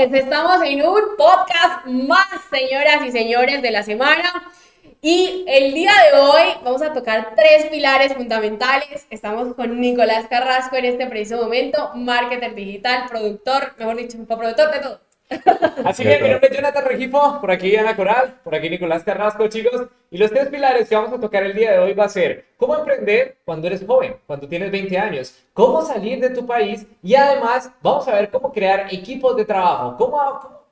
Estamos en un podcast más, señoras y señores, de la semana. Y el día de hoy vamos a tocar tres pilares fundamentales. Estamos con Nicolás Carrasco en este preciso momento, marketer digital, productor, mejor dicho, productor de todo. Así que mi nombre es Jonathan Regifo, por aquí Ana Coral, por aquí Nicolás Carrasco, chicos. Y los tres pilares que vamos a tocar el día de hoy va a ser cómo emprender cuando eres joven, cuando tienes 20 años, cómo salir de tu país y además vamos a ver cómo crear equipos de trabajo, cómo,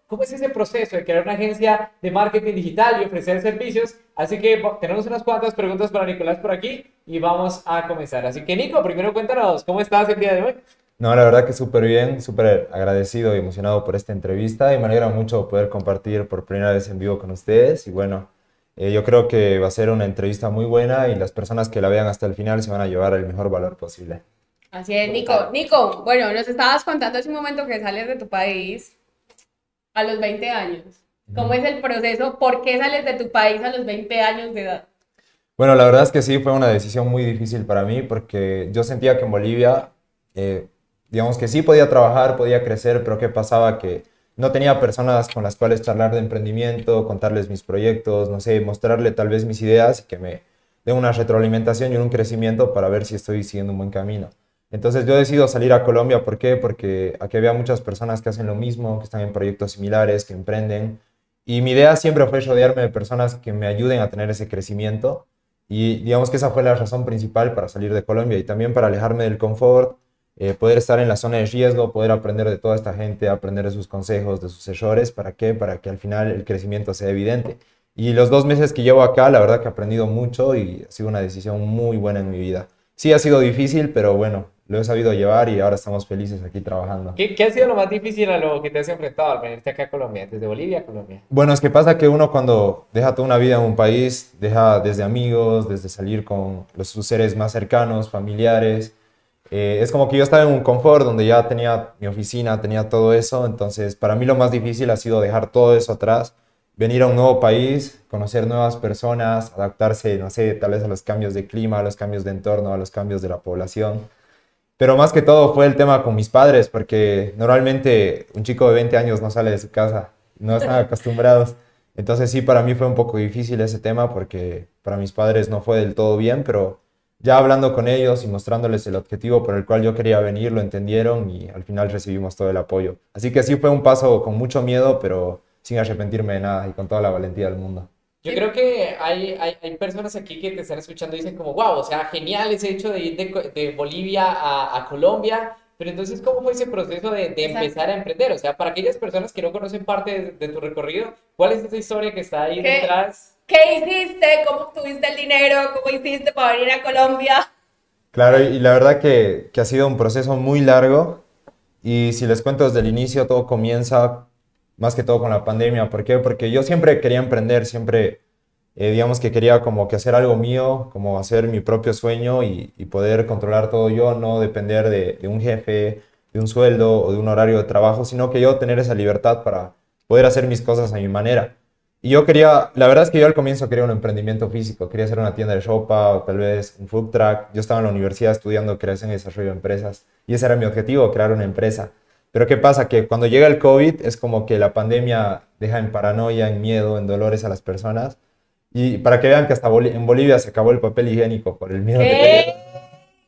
cómo es ese proceso de crear una agencia de marketing digital y ofrecer servicios. Así que tenemos unas cuantas preguntas para Nicolás por aquí y vamos a comenzar. Así que Nico, primero cuéntanos, ¿cómo estás el día de hoy? No, la verdad que súper bien, súper agradecido y emocionado por esta entrevista y me alegra mucho poder compartir por primera vez en vivo con ustedes y bueno, eh, yo creo que va a ser una entrevista muy buena y las personas que la vean hasta el final se van a llevar el mejor valor posible. Así es, Nico. Nico, bueno, nos estabas contando hace un momento que sales de tu país a los 20 años. ¿Cómo es el proceso? ¿Por qué sales de tu país a los 20 años de edad? Bueno, la verdad es que sí, fue una decisión muy difícil para mí porque yo sentía que en Bolivia... Eh, digamos que sí podía trabajar, podía crecer, pero ¿qué pasaba? Que no tenía personas con las cuales charlar de emprendimiento, contarles mis proyectos, no sé, mostrarle tal vez mis ideas y que me den una retroalimentación y un crecimiento para ver si estoy siguiendo un buen camino. Entonces yo decido salir a Colombia, ¿por qué? Porque aquí había muchas personas que hacen lo mismo, que están en proyectos similares, que emprenden. Y mi idea siempre fue rodearme de personas que me ayuden a tener ese crecimiento. Y digamos que esa fue la razón principal para salir de Colombia y también para alejarme del confort, eh, poder estar en la zona de riesgo, poder aprender de toda esta gente, aprender de sus consejos, de sus errores, ¿para qué? Para que al final el crecimiento sea evidente. Y los dos meses que llevo acá, la verdad que he aprendido mucho y ha sido una decisión muy buena en mi vida. Sí ha sido difícil, pero bueno, lo he sabido llevar y ahora estamos felices aquí trabajando. ¿Qué, qué ha sido lo más difícil a lo que te has enfrentado al venirte acá a Colombia, desde Bolivia a Colombia? Bueno, es que pasa que uno cuando deja toda una vida en un país, deja desde amigos, desde salir con los, sus seres más cercanos, familiares, eh, es como que yo estaba en un confort donde ya tenía mi oficina, tenía todo eso, entonces para mí lo más difícil ha sido dejar todo eso atrás, venir a un nuevo país, conocer nuevas personas, adaptarse, no sé, tal vez a los cambios de clima, a los cambios de entorno, a los cambios de la población. Pero más que todo fue el tema con mis padres, porque normalmente un chico de 20 años no sale de su casa, no están acostumbrados. Entonces sí, para mí fue un poco difícil ese tema, porque para mis padres no fue del todo bien, pero ya hablando con ellos y mostrándoles el objetivo por el cual yo quería venir, lo entendieron y al final recibimos todo el apoyo. Así que sí fue un paso con mucho miedo, pero sin arrepentirme de nada y con toda la valentía del mundo. Yo creo que hay, hay, hay personas aquí que te están escuchando y dicen como, wow, o sea, genial ese hecho de ir de, de Bolivia a, a, Colombia, pero entonces, ¿cómo fue ese proceso de, de empezar a emprender? O sea, para aquellas personas que no conocen parte de, de tu recorrido, ¿cuál es esa historia que está ahí detrás? ¿Qué hiciste? ¿Cómo obtuviste el dinero? ¿Cómo hiciste para venir a Colombia? Claro, y la verdad que, que, ha sido un proceso muy largo. Y si les cuento desde el inicio, todo comienza más que todo con la pandemia. ¿Por qué? Porque yo siempre quería emprender, siempre, eh, digamos que quería como que hacer algo mío, como hacer mi propio sueño y, y poder controlar todo yo, no depender de, de un jefe, de un sueldo o de un horario de trabajo, sino que yo tener esa libertad para poder hacer mis cosas a mi manera. Y yo quería, la verdad es que yo al comienzo quería un emprendimiento físico, quería hacer una tienda de ropa o tal vez un food truck. Yo estaba en la universidad estudiando creación y desarrollo de empresas y ese era mi objetivo, crear una empresa. Pero ¿qué pasa? Que cuando llega el COVID es como que la pandemia deja en paranoia, en miedo, en dolores a las personas. Y para que vean que hasta en Bolivia se acabó el papel higiénico por el miedo ¿Qué?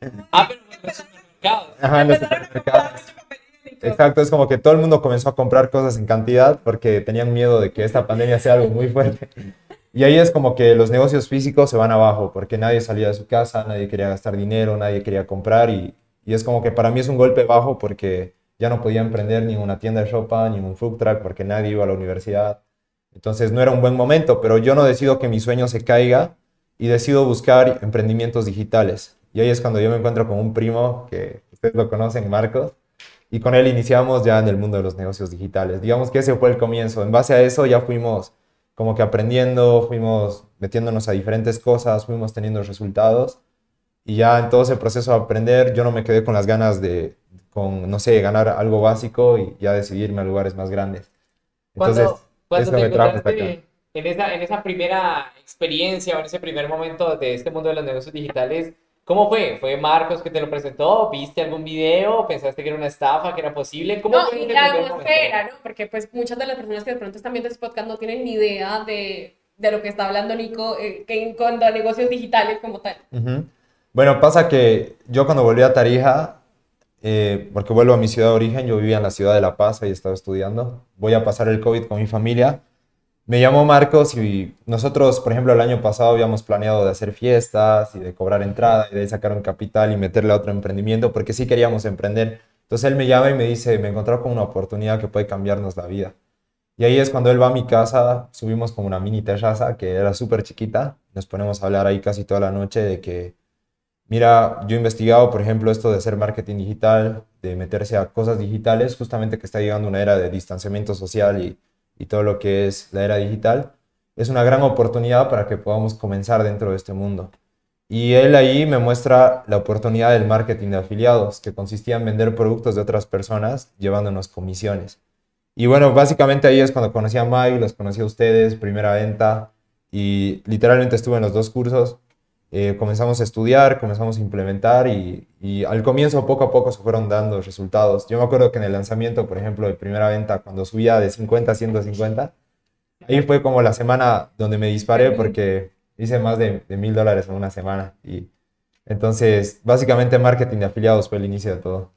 que Ah, pero en los supermercados. Ajá, en los supermercados. Exacto, es como que todo el mundo comenzó a comprar cosas en cantidad porque tenían miedo de que esta pandemia sea algo muy fuerte. Y ahí es como que los negocios físicos se van abajo porque nadie salía de su casa, nadie quería gastar dinero, nadie quería comprar y, y es como que para mí es un golpe bajo porque ya no podía emprender ni una tienda de ropa ni un food truck porque nadie iba a la universidad. Entonces no era un buen momento, pero yo no decido que mi sueño se caiga y decido buscar emprendimientos digitales. Y ahí es cuando yo me encuentro con un primo que ustedes lo conocen, Marcos, y con él iniciamos ya en el mundo de los negocios digitales. Digamos que ese fue el comienzo. En base a eso ya fuimos como que aprendiendo, fuimos metiéndonos a diferentes cosas, fuimos teniendo resultados y ya en todo ese proceso de aprender yo no me quedé con las ganas de, con, no sé, ganar algo básico y ya decidirme a lugares más grandes. Entonces, ¿Cuándo, te encontraste en esa, en esa primera experiencia o en ese primer momento de este mundo de los negocios digitales? ¿Cómo fue? ¿Fue Marcos que te lo presentó? ¿Viste algún video? ¿Pensaste que era una estafa, que era posible? ¿Cómo No, fue y la atmósfera, ¿no? Porque pues muchas de las personas que de pronto están viendo este podcast no tienen ni idea de, de lo que está hablando Nico eh, que en cuanto a negocios digitales como tal. Bueno, pasa que yo cuando volví a Tarija, eh, porque vuelvo a mi ciudad de origen, yo vivía en la ciudad de La Paz, ahí estaba estudiando, voy a pasar el COVID con mi familia. Me llamó Marcos y nosotros, por ejemplo, el año pasado habíamos planeado de hacer fiestas y de cobrar entrada y de sacar un capital y meterle a otro emprendimiento porque sí queríamos emprender. Entonces él me llama y me dice, me encontré con una oportunidad que puede cambiarnos la vida. Y ahí es cuando él va a mi casa, subimos como una mini terraza que era súper chiquita, nos ponemos a hablar ahí casi toda la noche de que, mira, yo he investigado, por ejemplo, esto de hacer marketing digital, de meterse a cosas digitales, justamente que está llegando una era de distanciamiento social y, y todo lo que es la era digital, es una gran oportunidad para que podamos comenzar dentro de este mundo. Y él ahí me muestra la oportunidad del marketing de afiliados, que consistía en vender productos de otras personas llevándonos comisiones. Y bueno, básicamente ahí es cuando conocí a Mai, los conocí a ustedes, primera venta, y literalmente estuve en los dos cursos. Eh, comenzamos a estudiar, comenzamos a implementar y, y al comienzo poco a poco se fueron dando resultados. Yo me acuerdo que en el lanzamiento, por ejemplo, de primera venta, cuando subía de 50 a 150, ahí fue como la semana donde me disparé porque hice más de mil dólares en una semana. Y entonces, básicamente marketing de afiliados fue el inicio de todo.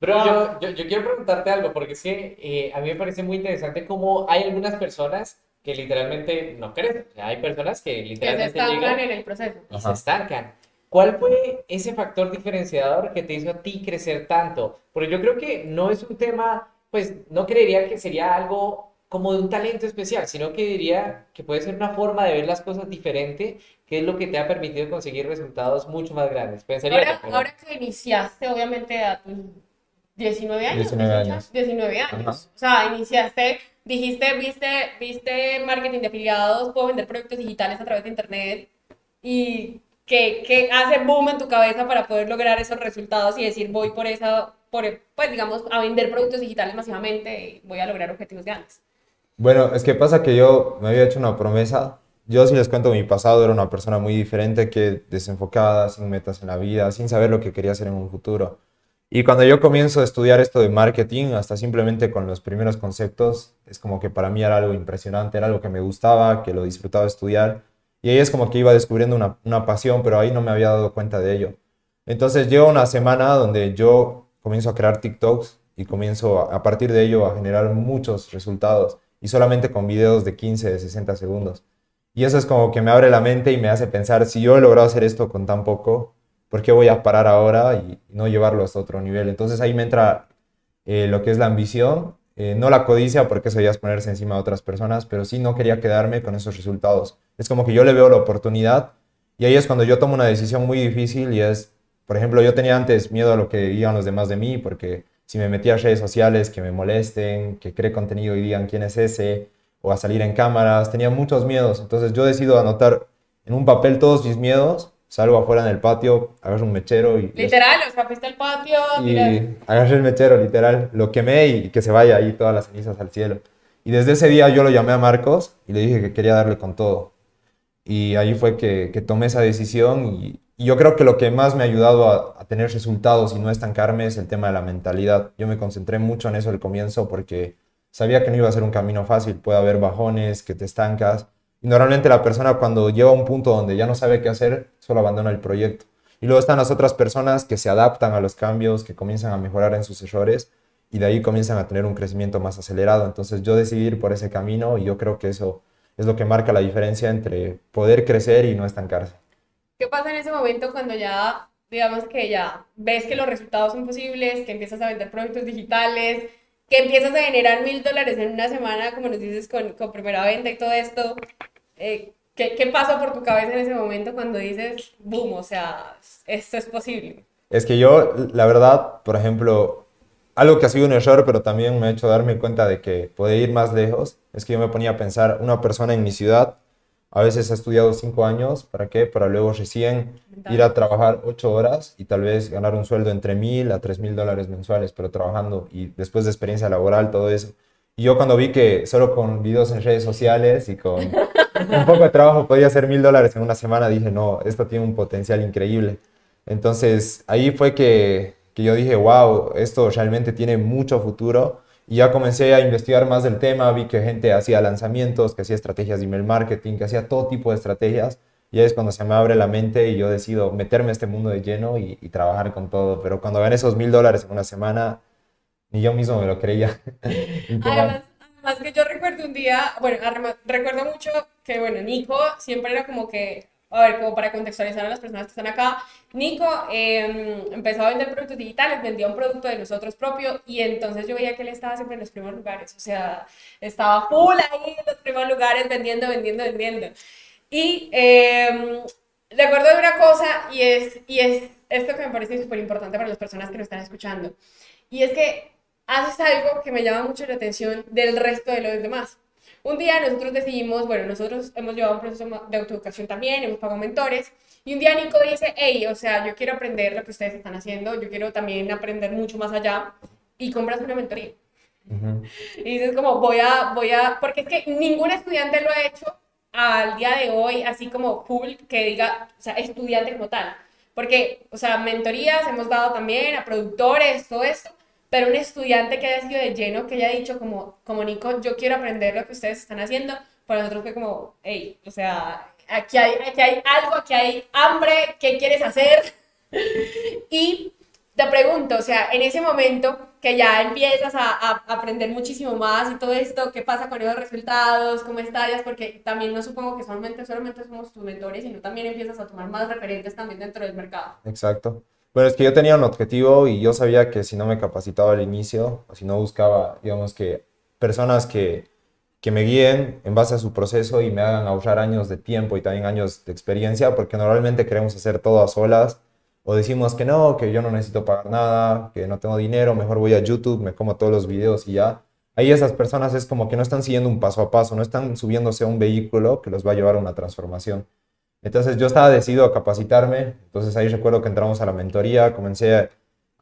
Pero yo, yo, yo quiero preguntarte algo, porque que eh, a mí me parece muy interesante cómo hay algunas personas que literalmente no crecen. O sea, hay personas que Que se literalmente estancan llegan en el proceso. y se estancan. ¿Cuál fue ese factor diferenciador que te hizo a ti crecer tanto? Porque yo creo que no es un tema, pues no creería que sería algo como de un talento especial, sino que diría que puede ser una forma de ver las cosas diferente, que es lo que te ha permitido conseguir resultados mucho más grandes. Pensaría Ahora, pero- ahora que iniciaste, obviamente, a tus 19 años. 19 ¿18? años. 19 años. O sea, iniciaste, dijiste, viste, viste marketing de afiliados, puedo vender productos digitales a través de internet y que, que hace boom en tu cabeza para poder lograr esos resultados y decir, voy por esa, por, pues digamos, a vender productos digitales masivamente y voy a lograr objetivos grandes. Bueno, es que pasa que yo me había hecho una promesa. Yo, si les cuento mi pasado, era una persona muy diferente, que desenfocada, sin metas en la vida, sin saber lo que quería hacer en un futuro. Y cuando yo comienzo a estudiar esto de marketing, hasta simplemente con los primeros conceptos, es como que para mí era algo impresionante, era algo que me gustaba, que lo disfrutaba estudiar. Y ahí es como que iba descubriendo una, una pasión, pero ahí no me había dado cuenta de ello. Entonces llega una semana donde yo comienzo a crear TikToks y comienzo a, a partir de ello a generar muchos resultados y solamente con videos de 15, de 60 segundos. Y eso es como que me abre la mente y me hace pensar, si yo he logrado hacer esto con tan poco, ¿por qué voy a parar ahora y no llevarlo hasta otro nivel? Entonces ahí me entra eh, lo que es la ambición, eh, no la codicia, porque eso ya es ponerse encima de otras personas, pero sí no quería quedarme con esos resultados. Es como que yo le veo la oportunidad y ahí es cuando yo tomo una decisión muy difícil y es, por ejemplo, yo tenía antes miedo a lo que digan los demás de mí, porque si me metía a redes sociales, que me molesten, que cree contenido y digan quién es ese, o a salir en cámaras, tenía muchos miedos. Entonces yo decido anotar en un papel todos mis miedos, salgo afuera en el patio, agarro un mechero y... Literal, o sea, fuiste al patio, Y agarré el mechero, literal, lo quemé y que se vaya ahí todas las cenizas al cielo. Y desde ese día yo lo llamé a Marcos y le dije que quería darle con todo. Y ahí fue que, que tomé esa decisión y, y yo creo que lo que más me ha ayudado a, a tener resultados y no estancarme es el tema de la mentalidad. Yo me concentré mucho en eso al comienzo porque sabía que no iba a ser un camino fácil. Puede haber bajones, que te estancas. Y normalmente la persona cuando llega a un punto donde ya no sabe qué hacer, solo abandona el proyecto. Y luego están las otras personas que se adaptan a los cambios, que comienzan a mejorar en sus errores y de ahí comienzan a tener un crecimiento más acelerado. Entonces yo decidí ir por ese camino y yo creo que eso es lo que marca la diferencia entre poder crecer y no estancarse. ¿Qué pasa en ese momento cuando ya, digamos que ya ves que los resultados son posibles, que empiezas a vender productos digitales, que empiezas a generar mil dólares en una semana, como nos dices, con, con primera venta y todo esto? Eh, ¿qué, ¿Qué pasa por tu cabeza en ese momento cuando dices, boom, o sea, esto es posible? Es que yo, la verdad, por ejemplo, algo que ha sido un error, pero también me ha hecho darme cuenta de que puede ir más lejos, es que yo me ponía a pensar, una persona en mi ciudad a veces ha estudiado cinco años, ¿para qué? Para luego recién ir a trabajar ocho horas y tal vez ganar un sueldo entre mil a tres mil dólares mensuales, pero trabajando y después de experiencia laboral, todo eso. Y yo cuando vi que solo con videos en redes sociales y con un poco de trabajo podía hacer mil dólares en una semana, dije, no, esto tiene un potencial increíble. Entonces ahí fue que, que yo dije, wow, esto realmente tiene mucho futuro. Y ya comencé a investigar más del tema, vi que gente hacía lanzamientos, que hacía estrategias de email marketing, que hacía todo tipo de estrategias. Y es cuando se me abre la mente y yo decido meterme a este mundo de lleno y, y trabajar con todo. Pero cuando gané esos mil dólares en una semana, ni yo mismo me lo creía. Además, además que yo recuerdo un día, bueno, recuerdo mucho que, bueno, Nico siempre era como que, a ver, como para contextualizar a las personas que están acá, Nico eh, empezó a vender productos digitales, vendía un producto de nosotros propio y entonces yo veía que él estaba siempre en los primeros lugares, o sea, estaba full ahí en los primeros lugares vendiendo, vendiendo, vendiendo. Y eh, recuerdo de una cosa y es, y es esto que me parece súper importante para las personas que nos están escuchando. Y es que haces algo que me llama mucho la atención del resto de los demás. Un día nosotros decidimos, bueno, nosotros hemos llevado un proceso de autoeducación también, hemos pagado mentores, y un día Nico dice, hey, o sea, yo quiero aprender lo que ustedes están haciendo, yo quiero también aprender mucho más allá, y compras una mentoría. Ujú. Y dices como, voy a, voy a, porque es que ningún estudiante lo ha hecho al día de hoy, así como full, que diga, o sea, estudiante como tal. Porque, o sea, mentorías hemos dado también a productores, todo esto, pero un estudiante que haya sido de lleno, que haya dicho como, como Nico, yo quiero aprender lo que ustedes están haciendo, para nosotros fue como, hey, o sea, aquí hay, aquí hay algo, aquí hay hambre, ¿qué quieres hacer? Y te pregunto, o sea, en ese momento que ya empiezas a, a aprender muchísimo más y todo esto, ¿qué pasa con esos resultados? ¿Cómo estallas? Porque también no supongo que solamente, solamente somos tus mentores, sino también empiezas a tomar más referentes también dentro del mercado. Exacto. Bueno, es que yo tenía un objetivo y yo sabía que si no me capacitaba al inicio, o si no buscaba, digamos que personas que, que me guíen en base a su proceso y me hagan ahorrar años de tiempo y también años de experiencia, porque normalmente queremos hacer todo a solas o decimos que no, que yo no necesito pagar nada, que no tengo dinero, mejor voy a YouTube, me como todos los videos y ya. Ahí esas personas es como que no están siguiendo un paso a paso, no están subiéndose a un vehículo que los va a llevar a una transformación. Entonces yo estaba decidido a capacitarme, entonces ahí recuerdo que entramos a la mentoría, comencé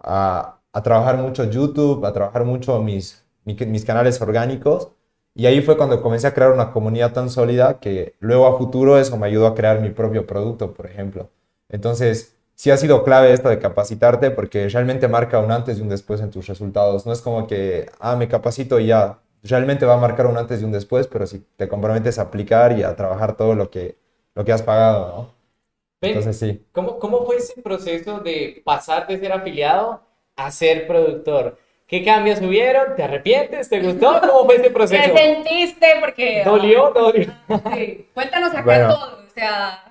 a, a trabajar mucho YouTube, a trabajar mucho mis, mi- mis canales orgánicos y ahí fue cuando comencé a crear una comunidad tan sólida que luego a futuro eso me ayudó a crear mi propio producto, por ejemplo. Entonces sí ha sido clave esto de capacitarte porque realmente marca un antes y un después en tus resultados. No es como que, ah, me capacito y ya. Realmente va a marcar un antes y un después, pero si te comprometes a aplicar y a trabajar todo lo que, lo que has pagado, ¿no? Ven, Entonces sí. ¿cómo, cómo fue ese proceso de pasar de ser afiliado a ser productor? ¿Qué cambios hubieron? ¿Te arrepientes? ¿Te gustó? ¿Cómo fue ese ¿Qué proceso? sentiste? Porque... ¿Dolió? ¿Dolió? Sí. Cuéntanos acá Bueno. todo, o sea...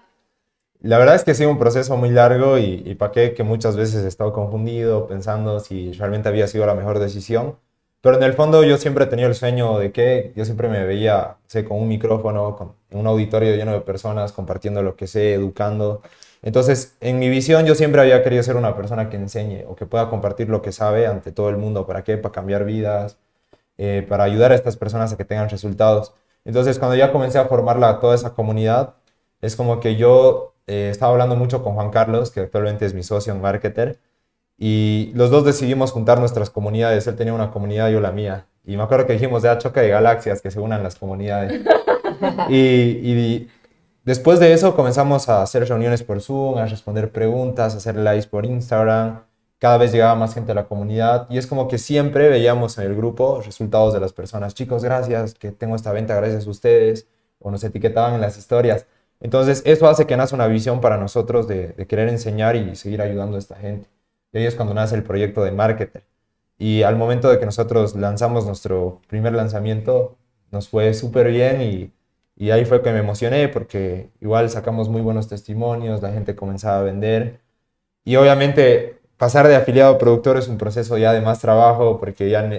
La verdad es que ha sido un proceso muy largo y, y para qué que muchas veces he estado confundido pensando si realmente había sido la mejor decisión. Pero en el fondo yo siempre he tenido el sueño de que yo siempre me veía, sé, con un micrófono, con un auditorio lleno de personas, compartiendo lo que sé, educando. Entonces, en mi visión yo siempre había querido ser una persona que enseñe o que pueda compartir lo que sabe ante todo el mundo. ¿Para qué? Para cambiar vidas, eh, para ayudar a estas personas a que tengan resultados. Entonces, cuando ya comencé a formar la- toda esa comunidad, es como que yo eh, estaba hablando mucho con Juan Carlos, que actualmente es mi socio en Marketer, y los dos decidimos juntar nuestras comunidades. Él tenía una comunidad, yo la mía. Y me acuerdo que dijimos, ya choca de galaxias, que se unan las comunidades. y, y después de eso comenzamos a hacer reuniones por Zoom, a responder preguntas, a hacer lives por Instagram. Cada vez llegaba más gente a la comunidad y es como que siempre veíamos en el grupo resultados de las personas. Chicos, gracias, que tengo esta venta gracias a ustedes. O nos etiquetaban en las historias. Entonces, eso hace que nace una visión para nosotros de, de querer enseñar y seguir ayudando a esta gente. Y ahí es cuando nace el proyecto de Marketer. Y al momento de que nosotros lanzamos nuestro primer lanzamiento, nos fue súper bien y, y ahí fue que me emocioné porque igual sacamos muy buenos testimonios, la gente comenzaba a vender. Y obviamente pasar de afiliado a productor es un proceso ya de más trabajo porque ya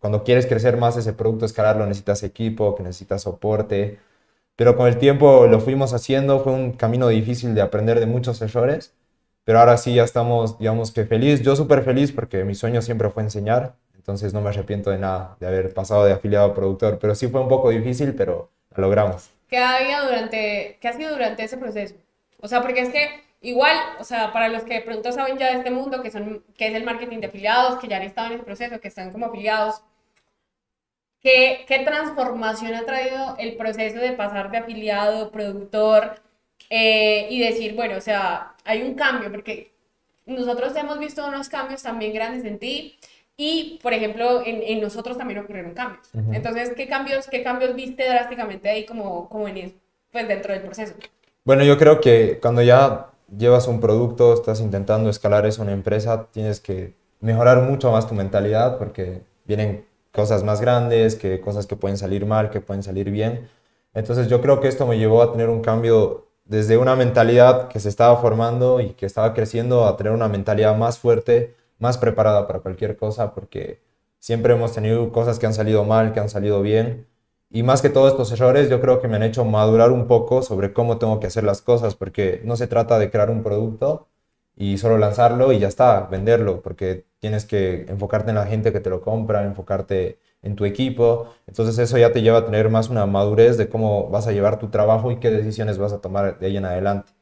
cuando quieres crecer más ese producto, escalarlo, necesitas equipo, que necesitas soporte. Pero con el tiempo lo fuimos haciendo, fue un camino difícil de aprender de muchos errores, pero ahora sí ya estamos, digamos que feliz. Yo súper feliz porque mi sueño siempre fue enseñar, entonces no me arrepiento de nada de haber pasado de afiliado a productor, pero sí fue un poco difícil, pero lo logramos. ¿Qué había durante, qué ha sido durante ese proceso? O sea, porque es que igual, o sea, para los que de pronto saben ya de este mundo, que, son, que es el marketing de afiliados, que ya han estado en ese proceso, que están como afiliados, ¿qué, qué transformación ha traído el proceso de pasar de afiliado, productor, eh, y decir, bueno, o sea, hay un cambio, porque nosotros hemos visto unos cambios también grandes en ti y, por ejemplo, en, en nosotros también ocurrieron cambios. Ujú. Entonces, ¿qué cambios, ¿qué cambios viste drásticamente ahí como, como en, es- pues, dentro del proceso? Bueno, yo creo que cuando ya llevas un producto, estás intentando escalar eso en una empresa, tienes que mejorar mucho más tu mentalidad porque vienen cosas más grandes, que cosas que pueden salir mal, que pueden salir bien. Entonces yo creo que esto me llevó a tener un cambio desde una mentalidad que se estaba formando y que estaba creciendo a tener una mentalidad más fuerte, más preparada para cualquier cosa, porque siempre hemos tenido cosas que han salido mal, que han salido bien. Y más que todos estos errores, yo creo que me han hecho madurar un poco sobre cómo tengo que hacer las cosas, porque no se trata de crear un producto y solo lanzarlo y ya está, venderlo, porque tienes que enfocarte en la gente que te lo compra, enfocarte en tu equipo. Entonces eso ya te lleva a tener más una madurez de cómo vas a llevar tu trabajo y qué decisiones vas a tomar de ahí en adelante.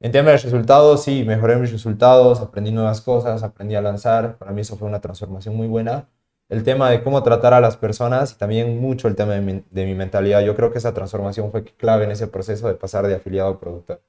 En tema de resultados, sí, mejoré mis resultados, aprendí nuevas cosas, aprendí a lanzar. Para mí eso fue una transformación muy buena. El tema de cómo tratar a las personas y también mucho el tema de mi, mentalidad. Yo creo que esa transformación fue clave en ese proceso de pasar de afiliado a productor.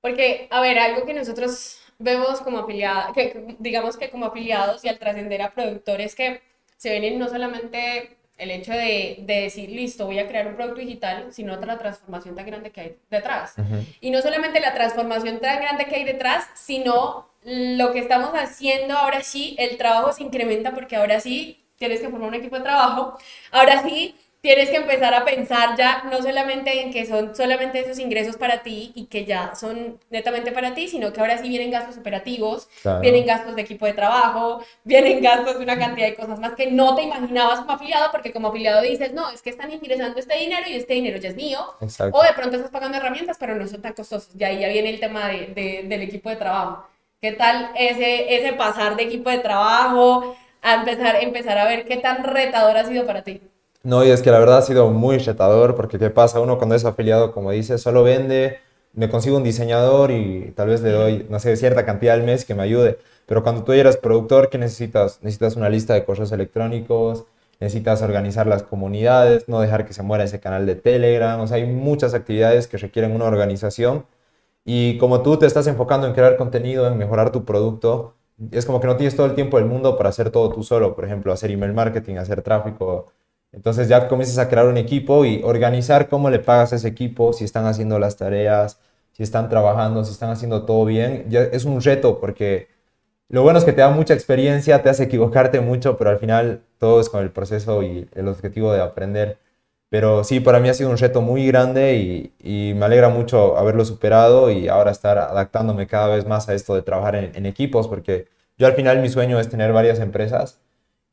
Porque, a ver, algo que nosotros vemos como afiliados, digamos que como afiliados y al trascender a productores que se ven en no solamente el hecho de, de decir, listo, voy a crear un producto digital, sino otra transformación tan grande que hay detrás. Y no solamente la transformación tan grande que hay detrás, sino lo que estamos haciendo ahora sí, el trabajo se incrementa porque ahora sí tienes que formar un equipo de trabajo, ahora sí tienes que empezar a pensar ya no solamente en que son solamente esos ingresos para ti y que ya son netamente para ti, sino que ahora sí vienen gastos operativos, Claro. vienen gastos de equipo de trabajo, vienen gastos de una cantidad de cosas más que no te imaginabas como afiliado, porque como afiliado dices, no, es que están ingresando este dinero y este dinero ya es mío, Exacto. o de pronto estás pagando herramientas, pero no son tan costosos. Y ahí ya viene el tema de, de- del equipo de trabajo. ¿Qué tal ese, ese pasar de equipo de trabajo a empezar, empezar a ver qué tan retador ha sido para ti? No, y es que la verdad ha sido muy retador porque ¿qué pasa? Uno cuando es afiliado, como dice, solo vende, me consigo un diseñador y tal vez le doy, no sé, cierta cantidad al mes que me ayude. Pero cuando tú eres productor, ¿qué necesitas? Necesitas una lista de correos electrónicos, necesitas organizar las comunidades, no dejar que se muera ese canal de Telegram. O sea, hay muchas actividades que requieren una organización. Y como tú te estás enfocando en crear contenido, en mejorar tu producto, es como que no tienes todo el tiempo del mundo para hacer todo tú solo. Por ejemplo, hacer email marketing, hacer tráfico. Entonces ya comienzas a crear un equipo y organizar cómo le pagas a ese equipo, si están haciendo las tareas, si están trabajando, si están haciendo todo bien. Ya es un reto porque lo bueno es que te da mucha experiencia, te hace equivocarte mucho, pero al final todo es con el proceso y el objetivo de aprender. Pero sí, para mí ha sido un reto muy grande y, y me alegra mucho haberlo superado y ahora estar adaptándome cada vez más a esto de trabajar en, en equipos, porque yo al final mi sueño es tener varias empresas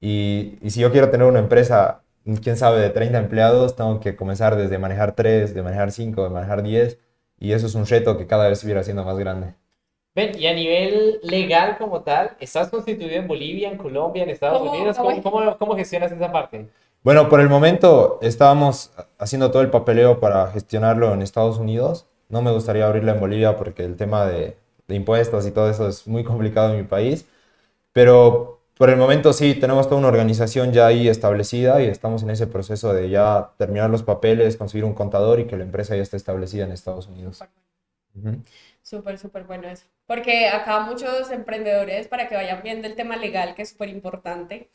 y, y si yo quiero tener una empresa, quién sabe, de 30 empleados, tengo que comenzar desde manejar 3, de manejar 5, de manejar 10 y eso es un reto que cada vez se irá haciendo más grande. Ven, y a nivel legal como tal, ¿estás constituido en Bolivia, en Colombia, en Estados ¿Cómo- Unidos? cómo ¿Cómo, cómo gestionas esa parte? Bueno, por el momento estábamos haciendo todo el papeleo para gestionarlo en Estados Unidos. No me gustaría abrirla en Bolivia porque el tema de, de impuestos y todo eso es muy complicado en mi país. Pero por el momento sí, tenemos toda una organización ya ahí establecida y estamos en ese proceso de ya terminar los papeles, conseguir un contador y que la empresa ya esté establecida en Estados Unidos. Súper, súper bueno eso. Porque acá muchos emprendedores, para que vayan viendo el tema legal, que es súper importante,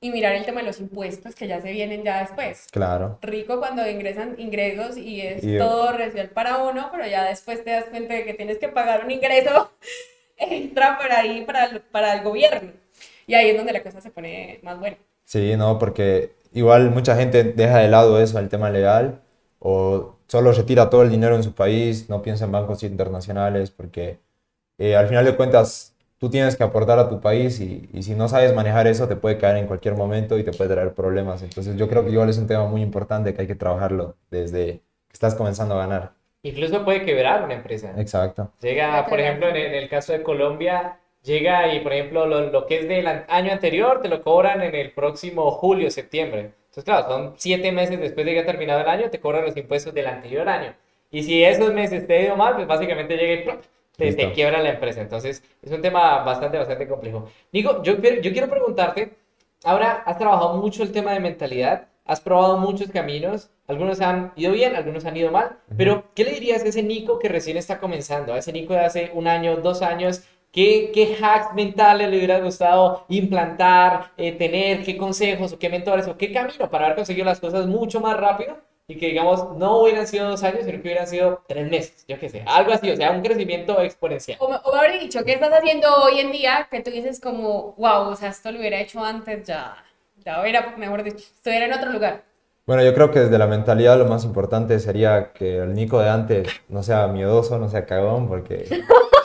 y mirar el tema de los impuestos, que ya se vienen ya después. Claro. Rico cuando ingresan ingresos y es Y- todo residual para uno, pero ya después te das cuenta de que tienes que pagar un ingreso extra por ahí para para el gobierno. Y ahí es donde la cosa se pone más buena. Sí, no, porque igual mucha gente deja de lado eso, el tema legal, o solo retira todo el dinero en su país, no piensa en bancos internacionales, porque eh, al final de cuentas tú tienes que aportar a tu país y, y si no sabes manejar eso te puede caer en cualquier momento y te puede traer problemas. Entonces yo creo que igual es un tema muy importante que hay que trabajarlo desde que estás comenzando a ganar. Incluso puede quebrar una empresa. Exacto. Llega, por ejemplo, en, en el caso de Colombia, llega y, por ejemplo, lo, lo que es del año anterior te lo cobran en el próximo julio, septiembre. Entonces, claro, son siete meses después de que ha terminado el año, te cobran los impuestos del anterior año. Y si esos meses te ha ido mal, pues básicamente llega y te, te quiebra la empresa. Entonces, es un tema bastante, bastante complejo. Nico, yo, yo quiero preguntarte, ahora has trabajado mucho el tema de mentalidad, has probado muchos caminos, algunos han ido bien, algunos han ido mal, pero ¿qué le dirías a ese Nico que recién está comenzando, a ese Nico de hace un año, dos años, ¿Qué, qué hacks mentales le hubiera gustado implantar, eh, tener? ¿Qué consejos o qué mentores o qué camino para haber conseguido las cosas mucho más rápido? Y que, digamos, no hubieran sido dos años, sino que hubieran sido tres meses, yo qué sé, algo así, o sea, un crecimiento exponencial. O, me- o dicho, ¿qué estás haciendo hoy en día? Que tú dices como, wow, o sea, esto lo hubiera hecho antes, ya, ya hubiera, mejor dicho, estuviera en otro lugar. Bueno, yo creo que desde la mentalidad lo más importante sería que el Nico de antes no sea miedoso, no sea cagón, porque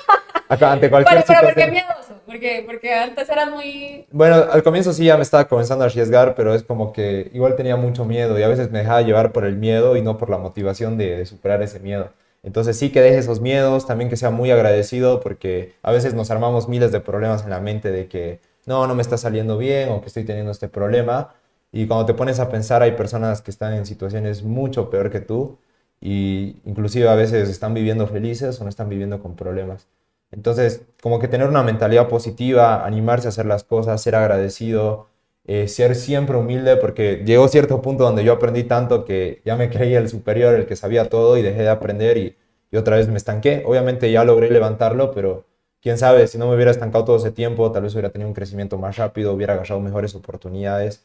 acá, ante cualquier Pero, pero ¿por qué situación... miedoso? Porque, porque antes eras muy... Bueno, al comienzo sí ya me estaba comenzando a arriesgar, pero es como que igual tenía mucho miedo y a veces me dejaba llevar por el miedo y no por la motivación de, de superar ese miedo. Entonces sí que deje esos miedos, también que sea muy agradecido porque a veces nos armamos miles de problemas en la mente de que no, no me está saliendo bien o que estoy teniendo este problema. Y cuando te pones a pensar hay personas que están en situaciones mucho peor que tú y inclusive a veces están viviendo felices o no están viviendo con problemas. Entonces, como que tener una mentalidad positiva, animarse a hacer las cosas, ser agradecido, eh, ser siempre humilde, porque llegó cierto punto donde yo aprendí tanto que ya me creía el superior, el que sabía todo y dejé de aprender y, y otra vez me estanqué. Obviamente ya logré levantarlo, pero quién sabe, si no me hubiera estancado todo ese tiempo, tal vez hubiera tenido un crecimiento más rápido, hubiera agarrado mejores oportunidades.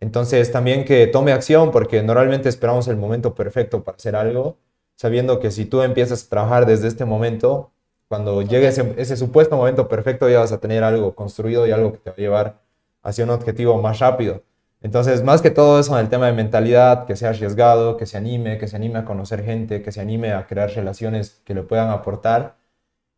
Entonces también que tome acción, porque normalmente esperamos el momento perfecto para hacer algo, sabiendo que si tú empiezas a trabajar desde este momento, cuando llegue ese, ese supuesto momento perfecto ya vas a tener algo construido y algo que te va a llevar hacia un objetivo más rápido. Entonces, más que todo eso en el tema de mentalidad, que sea arriesgado, que se anime, que se anime a conocer gente, que se anime a crear relaciones que le puedan aportar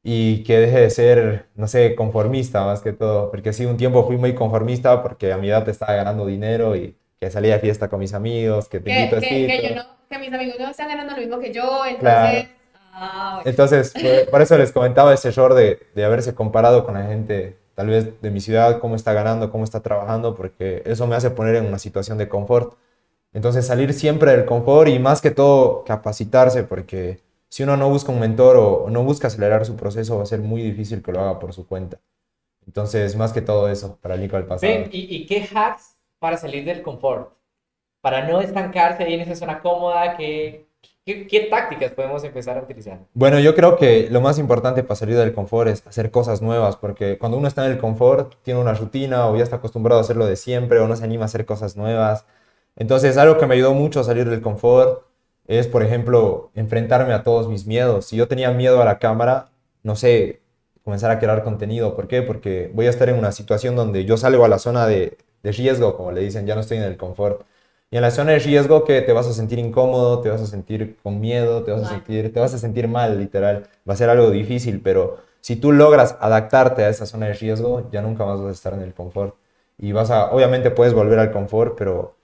y que deje de ser, no sé, conformista más que todo, porque sí, un tiempo fui muy conformista porque a mi edad estaba ganando dinero y que salía de fiesta con mis amigos, que te Que, invito a que, que yo no, que mis amigos no están ganando lo mismo que yo, entonces... Claro. Ah. Entonces, por, por eso les comentaba ese error de, de haberse comparado con la gente, tal vez de mi ciudad, cómo está ganando, cómo está trabajando, porque eso me hace poner en una situación de confort. Entonces, salir siempre del confort y más que todo capacitarse, porque si uno no busca un mentor o, o no busca acelerar su proceso, va a ser muy difícil que lo haga por su cuenta. Entonces, más que todo eso, para el Nico del pasado. Ven, ¿y, y qué hacks para salir del confort? Para no estancarse ahí en esa zona cómoda, ¿qué, qué, qué tácticas podemos empezar a utilizar? Bueno, yo creo que lo más importante para salir del confort es hacer cosas nuevas, porque cuando uno está en el confort, tiene una rutina o ya está acostumbrado a hacerlo de siempre o no se anima a hacer cosas nuevas. Entonces, algo que me ayudó mucho a salir del confort es, por ejemplo, enfrentarme a todos mis miedos. Si yo tenía miedo a la cámara, no sé, comenzar a crear contenido. ¿Por qué? Porque voy a estar en una situación donde yo salgo a la zona de, de riesgo, como le dicen, ya no estoy en el confort. Y en la zona de riesgo que te vas a sentir incómodo, te vas a sentir con miedo, te vas a sentir, te vas a sentir mal, literal. Va a ser algo difícil, pero si tú logras adaptarte a esa zona de riesgo, ya nunca más vas a estar en el confort. Y vas a, obviamente puedes volver al confort, pero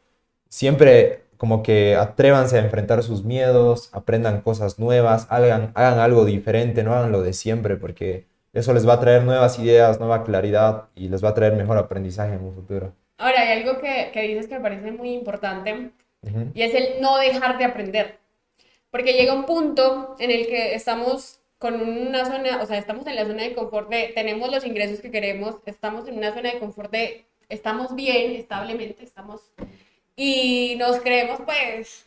siempre como que atrévanse a enfrentar sus miedos, aprendan cosas nuevas, hagan, hagan algo diferente, no hagan lo de siempre, porque eso les va a traer nuevas ideas, nueva claridad y les va a traer mejor aprendizaje en un futuro. Ahora, hay algo que, que dices que me parece muy importante y es el no dejar de aprender. Porque llega un punto en el que estamos con una zona, o sea, estamos en la zona de confort de tenemos los ingresos que queremos, estamos en una zona de confort de estamos bien, establemente, estamos y nos creemos pues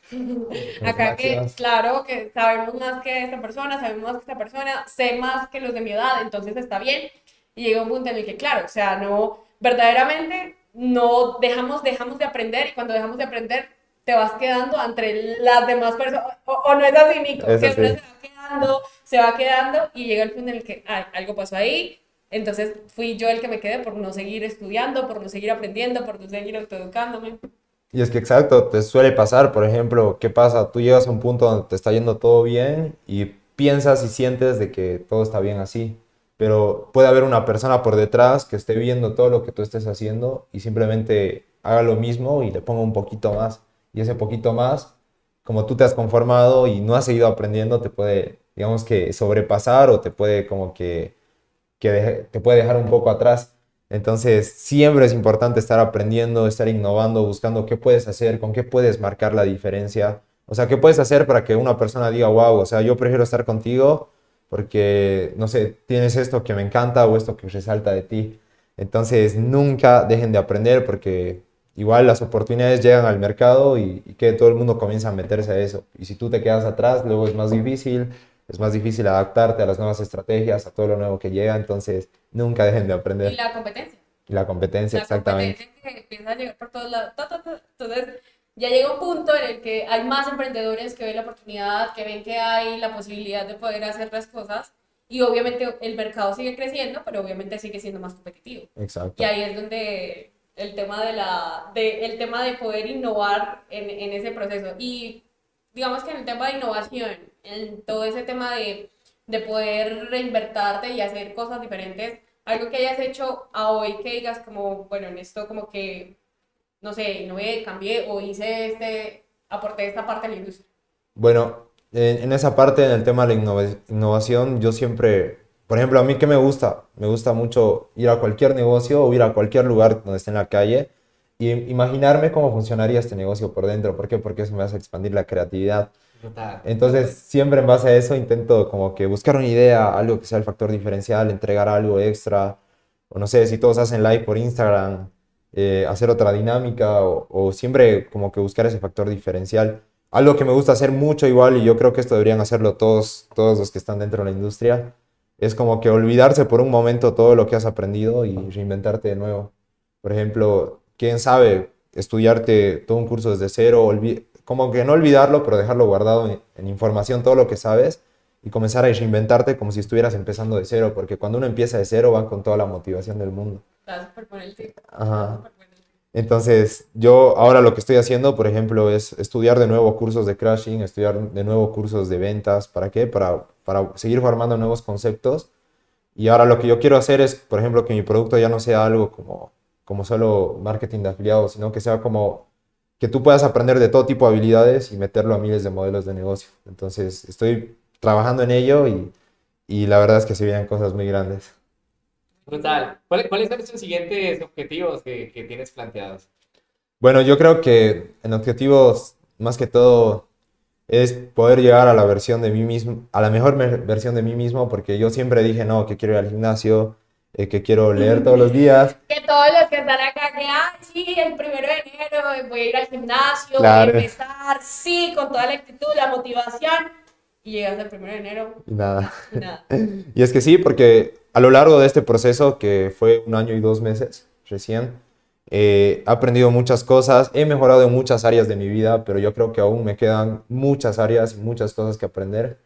acá que claro que sabemos más que esta persona, sabemos más que esta persona, sé más que los de mi edad, entonces está bien. Y llega un punto en el que claro, o sea, no verdaderamente no dejamos dejamos de aprender y cuando dejamos de aprender te vas quedando entre las demás personas o, o no es así Nico, Es así. se va quedando, se va quedando y llega el punto en el que "Ay, algo pasó ahí. Entonces fui yo el que me quedé por no seguir estudiando, por no seguir aprendiendo, por no seguir autoeducándome. Y es que exacto, te suele pasar, por ejemplo, ¿qué pasa? Tú llegas a un punto donde te está yendo todo bien y piensas y sientes de que todo está bien así, pero puede haber una persona por detrás que esté viendo todo lo que tú estés haciendo y simplemente haga lo mismo y le ponga un poquito más. Y ese poquito más, como tú te has conformado y no has seguido aprendiendo, te puede, digamos que, sobrepasar o te puede como que, que te puede dejar un poco atrás. Entonces, siempre es importante estar aprendiendo, estar innovando, buscando qué puedes hacer, con qué puedes marcar la diferencia. O sea, qué puedes hacer para que una persona diga, wow, o sea, yo prefiero estar contigo porque, no sé, tienes esto que me encanta o esto que resalta de ti. Entonces, nunca dejen de aprender porque igual las oportunidades llegan al mercado y, y que todo el mundo comienza a meterse a eso. Y si tú te quedas atrás, luego es más difícil, es más difícil adaptarte a las nuevas estrategias, a todo lo nuevo que llega, entonces nunca dejen de aprender. Y la competencia. Y la competencia, La exactamente. competencia que empieza a llegar por todos lados. Entonces, ya llega un punto en el que hay más emprendedores que ven la oportunidad, que ven que hay la posibilidad de poder hacer las cosas. Y obviamente el mercado sigue creciendo, pero obviamente sigue siendo más competitivo. Exacto. Y ahí es donde el tema de, la, de, el tema de poder innovar en, en ese proceso. Y digamos que en el tema de innovación, en todo ese tema de, de poder reinvertarte y hacer cosas diferentes, algo que hayas hecho a hoy que digas como, bueno, en esto como que, no sé, innové, cambié o hice este, aporté esta parte de la industria. Bueno, en, en esa parte, en el tema de la innova- innovación, yo siempre, por ejemplo, a mí que me gusta, me gusta mucho ir a cualquier negocio o ir a cualquier lugar donde esté en la calle y imaginarme cómo funcionaría este negocio por dentro. ¿Por qué? Porque eso me hace expandir la creatividad. Total. Entonces, siempre en base a eso intento como que buscar una idea, algo que sea el factor diferencial, entregar algo extra, o no sé, si todos hacen live por Instagram, eh, hacer otra dinámica, o, o siempre como que buscar ese factor diferencial. Algo que me gusta hacer mucho igual, y yo creo que esto deberían hacerlo todos, todos los que están dentro de la industria, es como que olvidarse por un momento todo lo que has aprendido y reinventarte de nuevo. Por ejemplo, quién sabe, estudiarte todo un curso desde cero, como que no olvidarlo, pero dejarlo guardado en información, todo lo que sabes, y comenzar a reinventarte como si estuvieras empezando de cero, porque cuando uno empieza de cero van con toda la motivación del mundo. Está súper bueno el tip. Ajá. Entonces, yo ahora lo que estoy haciendo, por ejemplo, es estudiar de nuevo cursos de crashing, estudiar de nuevo cursos de ventas. ¿Para qué? Para, para seguir formando nuevos conceptos. Y ahora lo que yo quiero hacer es, por ejemplo, que mi producto ya no sea algo como, como solo marketing de afiliados, sino que sea como que tú puedas aprender de todo tipo de habilidades y meterlo a miles de modelos de negocio. Entonces, estoy trabajando en ello y, y la verdad es que se vienen cosas muy grandes. Brutal. ¿Cuál- ¿Cuáles son tus siguientes objetivos que, que tienes planteados? Bueno, yo creo que en objetivos, más que todo, es poder llegar a la versión de mí mismo, a la mejor versión de mí mismo, porque yo siempre dije, no, que quiero ir al gimnasio, eh, que quiero leer todos los días. Que todos los que están acá, que, ay, sí, el primero de enero voy a ir al gimnasio, Claro. voy a empezar, sí, con toda la actitud, la motivación. Y llegas el primero de enero Y nada. y nada. Y es que sí, porque a lo largo de este proceso, que fue un año y dos meses recién, eh, he aprendido muchas cosas, he mejorado en muchas áreas de mi vida, pero yo creo que aún me quedan muchas áreas y muchas cosas que aprender.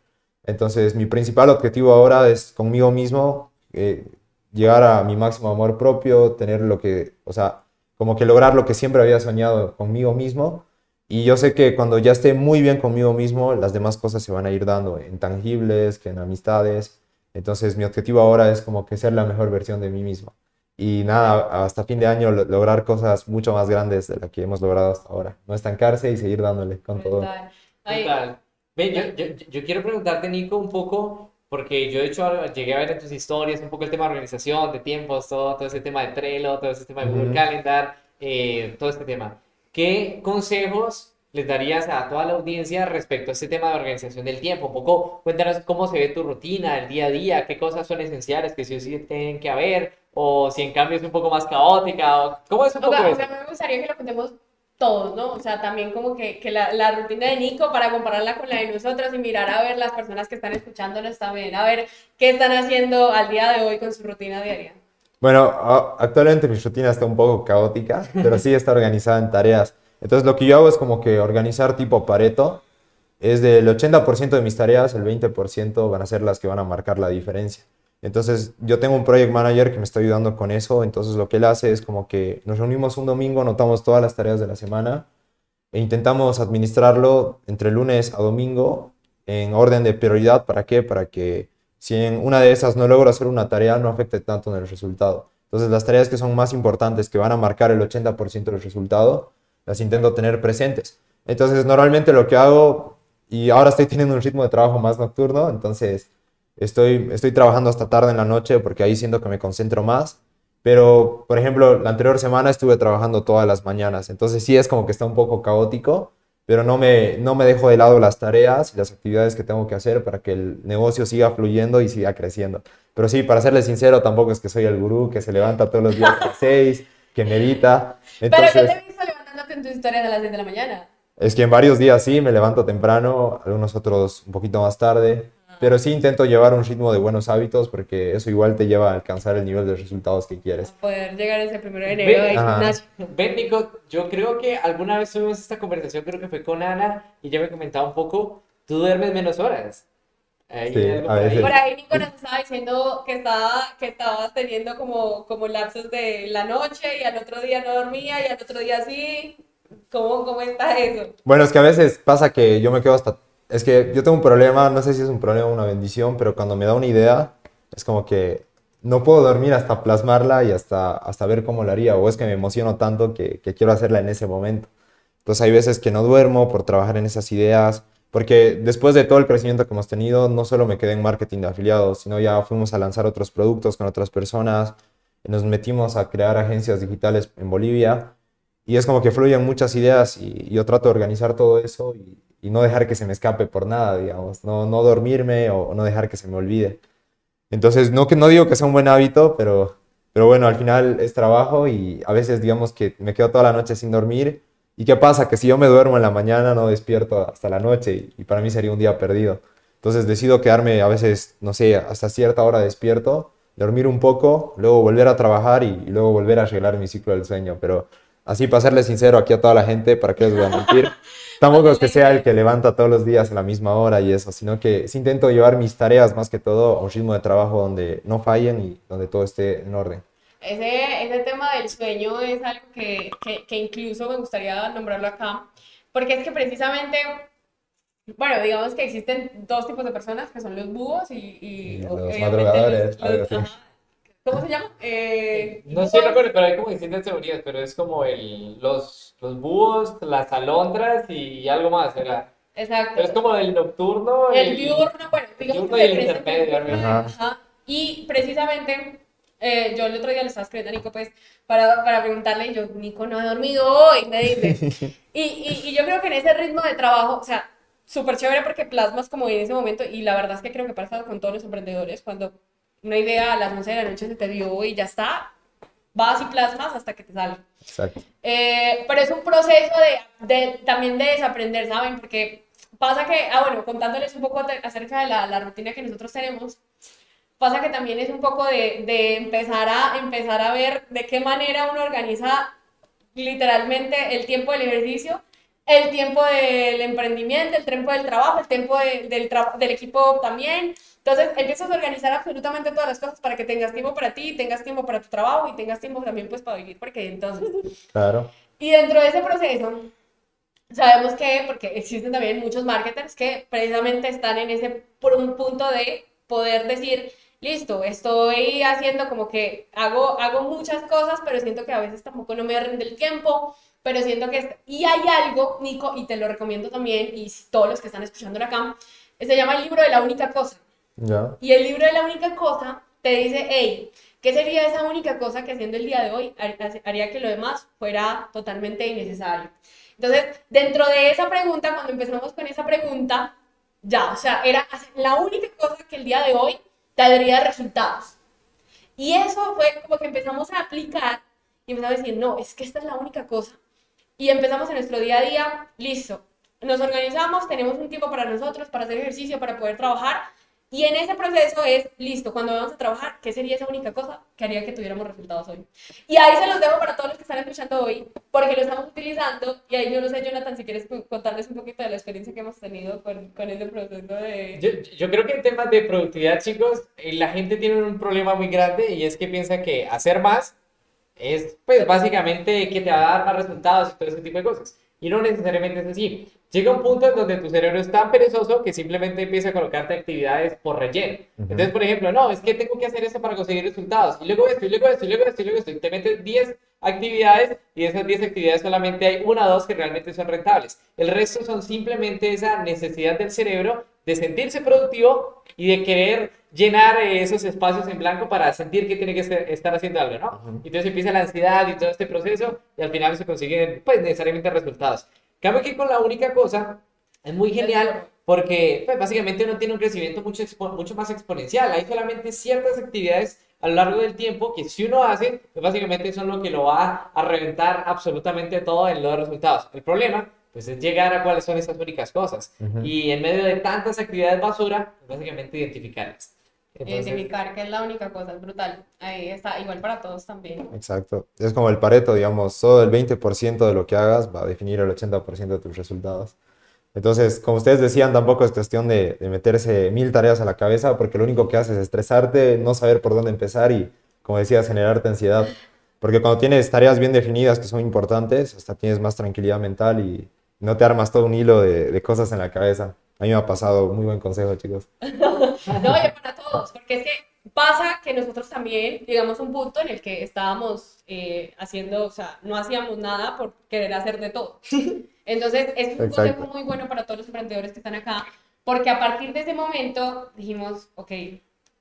Entonces, mi principal objetivo ahora es conmigo mismo, eh, llegar a mi máximo amor propio, tener lo que, o sea, como que lograr lo que siempre había soñado conmigo mismo. Y yo sé que cuando ya esté muy bien conmigo mismo, las demás cosas se van a ir dando en tangibles, que en amistades. Entonces mi objetivo ahora es como que ser la mejor versión de mí mismo. Y nada, hasta fin de año lo- lograr cosas mucho más grandes de las que hemos logrado hasta ahora. No estancarse y seguir dándole con todo. Ay, Total. Ven, yo, yo, yo quiero preguntarte, Nico, un poco, porque yo de hecho llegué a ver en tus historias un poco el tema de organización, de tiempos, todo, todo ese tema de Trello, todo ese tema de Google Ujú. Calendar, eh, todo este tema. ¿Qué consejos les darías a toda la audiencia respecto a este tema de organización del tiempo? Un poco, cuéntanos cómo se ve tu rutina, el día a día, qué cosas son esenciales que sí o sí tienen que haber, o si en cambio es un poco más caótica, o cómo es un O poco sea, o sea, me gustaría que lo contemos todos, ¿no? O sea, también como que, que la, la rutina de Nico para compararla con la de nosotros y mirar a ver las personas que están escuchándonos también, a ver qué están haciendo al día de hoy con su rutina diaria. Bueno, actualmente mi rutina está un poco caótica, pero sí está organizada en tareas. Entonces lo que yo hago es como que organizar tipo Pareto. Es del 80% de mis tareas, el 20% van a ser las que van a marcar la diferencia. Entonces yo tengo un project manager que me está ayudando con eso. Entonces lo que él hace es como que nos reunimos un domingo, anotamos todas las tareas de la semana e intentamos administrarlo entre lunes a domingo en orden de prioridad. ¿Para qué? Para que si en una de esas no logro hacer una tarea, no afecte tanto en el resultado. Entonces, las tareas que son más importantes, que van a marcar el 80% del resultado, las intento tener presentes. Entonces, normalmente lo que hago, y ahora estoy teniendo un ritmo de trabajo más nocturno, entonces estoy, estoy trabajando hasta tarde en la noche porque ahí siento que me concentro más. Pero, por ejemplo, la anterior semana estuve trabajando todas las mañanas, entonces sí es como que está un poco caótico, pero no me, no me dejo de lado las tareas y las actividades que tengo que hacer para que el negocio siga fluyendo y siga creciendo. Pero sí, para serles sincero, tampoco es que soy el gurú que se levanta todos los días a las 6, que medita. Pero yo Entonces, te he visto levantándote en tus historias a las 10 de la mañana. es que en varios días sí, me levanto temprano, algunos otros un poquito más tarde. Pero sí intento llevar un ritmo de buenos hábitos porque eso igual te lleva a alcanzar el nivel de resultados que quieres. Poder llegar ese primero de enero Ve- del Ajá. gimnasio. Ven, Nico, yo creo que alguna vez tuvimos esta conversación, creo que fue con Ana, y ya me comentaba un poco, tú duermes menos horas. Ahí Sí, algo por ahí. veces. Por ahí Nico nos estaba diciendo que, estaba, que estabas teniendo como, como lapsos de la noche y al otro día no dormía y al otro día sí. ¿Cómo, cómo está eso? Bueno, es que a veces pasa que yo me quedo hasta... Es que yo tengo un problema, no sé si es un problema o una bendición, pero cuando me da una idea, es como que no puedo dormir hasta plasmarla y hasta, hasta ver cómo la haría, o es que me emociono tanto que, quiero hacerla en ese momento. Entonces hay veces que no duermo por trabajar en esas ideas, porque después de todo el crecimiento que hemos tenido, no solo me quedé en marketing de afiliados, sino ya fuimos a lanzar otros productos con otras personas, nos metimos a crear agencias digitales en Bolivia y es como que fluyen muchas ideas y yo trato de organizar todo eso y, y no dejar que se me escape por nada, digamos, no, no dormirme o no dejar que se me olvide. Entonces, no, que, no digo que sea un buen hábito, pero, pero bueno, al final es trabajo y a veces digamos que me quedo toda la noche sin dormir. ¿Y qué pasa? Que si yo me duermo en la mañana no despierto hasta la noche y, para mí sería un día perdido. Entonces decido quedarme a veces, no sé, hasta cierta hora despierto, dormir un poco, luego volver a trabajar y, y luego volver a arreglar mi ciclo del sueño. Pero así, para serle sincero aquí a toda la gente, ¿para qué les voy a mentir? Tampoco es que sea el que levanta todos los días a la misma hora y eso, sino que sí intento llevar mis tareas más que todo a un ritmo de trabajo donde no fallen y donde todo esté en orden. Ese, ese tema del sueño es algo que, que, que incluso me gustaría nombrarlo acá, porque es que precisamente, bueno, digamos que existen dos tipos de personas, que son los búhos y, y los madrugadores, algo así. ajá. ¿Cómo se llama? Eh, No sé, recuerdo, pero hay como distintas teorías, pero es como el, los, los búhos, las alondras y algo más, ¿verdad? Exacto. Pero es como el nocturno y El diurno, bueno, digamos diurno que y el intermedio, Ajá. Ajá. Y precisamente, eh, yo el otro día le estaba escribiendo a Nico, pues, para, para preguntarle, y yo, Nico, no he dormido hoy, me dice. Y, y, y yo creo que en ese ritmo de trabajo, o sea, súper chévere porque plasmas como en ese momento, y la verdad es que creo que pasa con todos los emprendedores, cuando una idea a las 11 de la noche se te dio y ya está, vas y plasmas hasta que te sale. Exacto. Eh, pero es un proceso de, de- también de desaprender, ¿saben? Porque pasa que, ah, bueno, contándoles un poco acerca de la, la rutina que nosotros tenemos, pasa que también es un poco de, de empezar, a, empezar a ver de qué manera uno organiza literalmente el tiempo del ejercicio, el tiempo del emprendimiento, el tiempo del trabajo, el tiempo de- del, tra- del equipo también. Entonces empiezas a organizar absolutamente todas las cosas para que tengas tiempo para ti, tengas tiempo para tu trabajo y tengas tiempo también pues para vivir, porque entonces... Claro. Y dentro de ese proceso, sabemos que, porque existen también muchos marketers que precisamente están en ese por un punto de poder decir, listo, estoy haciendo como que hago, hago muchas cosas, pero siento que a veces tampoco no me rinde el tiempo, pero siento que... Y hay algo, Nico, y te lo recomiendo también, y todos los que están escuchando acá, se llama el libro de la única cosa. Y el libro de la única cosa te dice, hey, ¿qué sería esa única cosa que haciendo el día de hoy har- haría que lo demás fuera totalmente innecesario? Entonces, dentro de esa pregunta, cuando empezamos con esa pregunta, ya, o sea, era la única cosa que el día de hoy te daría resultados. Y eso fue como que empezamos a aplicar y empezamos a decir, no, es que esta es la única cosa. Y empezamos en nuestro día a día, listo. Nos organizamos, tenemos un tiempo para nosotros, para hacer ejercicio, para poder trabajar. Y en ese proceso es, listo, cuando vamos a trabajar, ¿qué sería esa única cosa que haría que tuviéramos resultados hoy? Y ahí se los dejo para todos los que están escuchando hoy, porque lo estamos utilizando. Y ahí yo no sé, Jonathan, si quieres contarles un poquito de la experiencia que hemos tenido con, con ese proceso de... Yo, yo creo que en temas de productividad, chicos, eh, la gente tiene un problema muy grande y es que piensa que hacer más es, pues, básicamente que te va a dar más resultados y todo ese tipo de cosas. Y no necesariamente es así. Llega un punto en donde tu cerebro es tan perezoso que simplemente empieza a colocarte actividades por relleno. Ujú. Entonces, por ejemplo, no, es que tengo que hacer esto para conseguir resultados. Y luego esto, y luego esto, y luego esto, y luego esto. Y te metes 10 actividades y de esas 10 actividades solamente hay una o dos que realmente son rentables. El resto son simplemente esa necesidad del cerebro de sentirse productivo y de querer llenar eh, esos espacios en blanco para sentir que tiene que ser- estar haciendo algo, ¿no? Ujú. Entonces empieza la ansiedad y todo este proceso y al final se consiguen, pues, necesariamente resultados. Cambio que con la única cosa es muy genial porque, pues, básicamente uno tiene un crecimiento mucho, mucho más exponencial. Hay solamente ciertas actividades a lo largo del tiempo que si uno hace, pues básicamente son lo que lo va a reventar absolutamente todo en los resultados. El problema, pues es llegar a cuáles son esas únicas cosas. Y en medio de tantas actividades basura, básicamente identificarlas. Identificar que es la única cosa, es brutal. Ahí está, igual para todos también. Exacto. Es como el pareto, digamos, solo el 20% de lo que hagas va a definir el 80% de tus resultados. Entonces, como ustedes decían, tampoco es cuestión de, de, meterse mil tareas a la cabeza, porque lo único que hace es estresarte, no saber por dónde empezar y, como decías, generarte ansiedad. Porque cuando tienes tareas bien definidas que son importantes, hasta tienes más tranquilidad mental y no te armas todo un hilo de, de cosas en la cabeza. A mí me ha pasado, muy buen consejo, chicos. no, para todos, porque es que pasa que nosotros también llegamos a un punto en el que estábamos eh, haciendo, o sea, no hacíamos nada por querer hacer de todo. Entonces, es un consejo muy bueno para todos los emprendedores que están acá, porque a partir de ese momento dijimos, ok,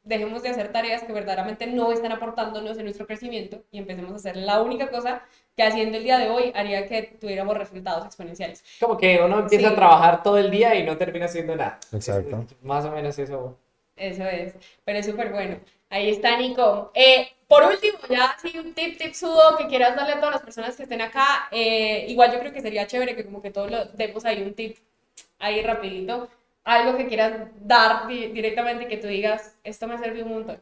dejemos de hacer tareas que verdaderamente no están aportándonos en nuestro crecimiento y empecemos a hacer la única cosa que haciendo el día de hoy haría que tuviéramos resultados exponenciales. Como que uno empieza a trabajar todo el día y no termina haciendo nada. Exacto. más o menos eso. Eso es, pero es súper bueno. Ahí está Nico. Eh, por último, ya así un tip, tip sudo que quieras darle a todas las personas que estén acá. Eh, igual yo creo que sería chévere que como que todos lo demos ahí un tip ahí rapidito algo que quieras dar directamente que tú digas, esto me servido un montón?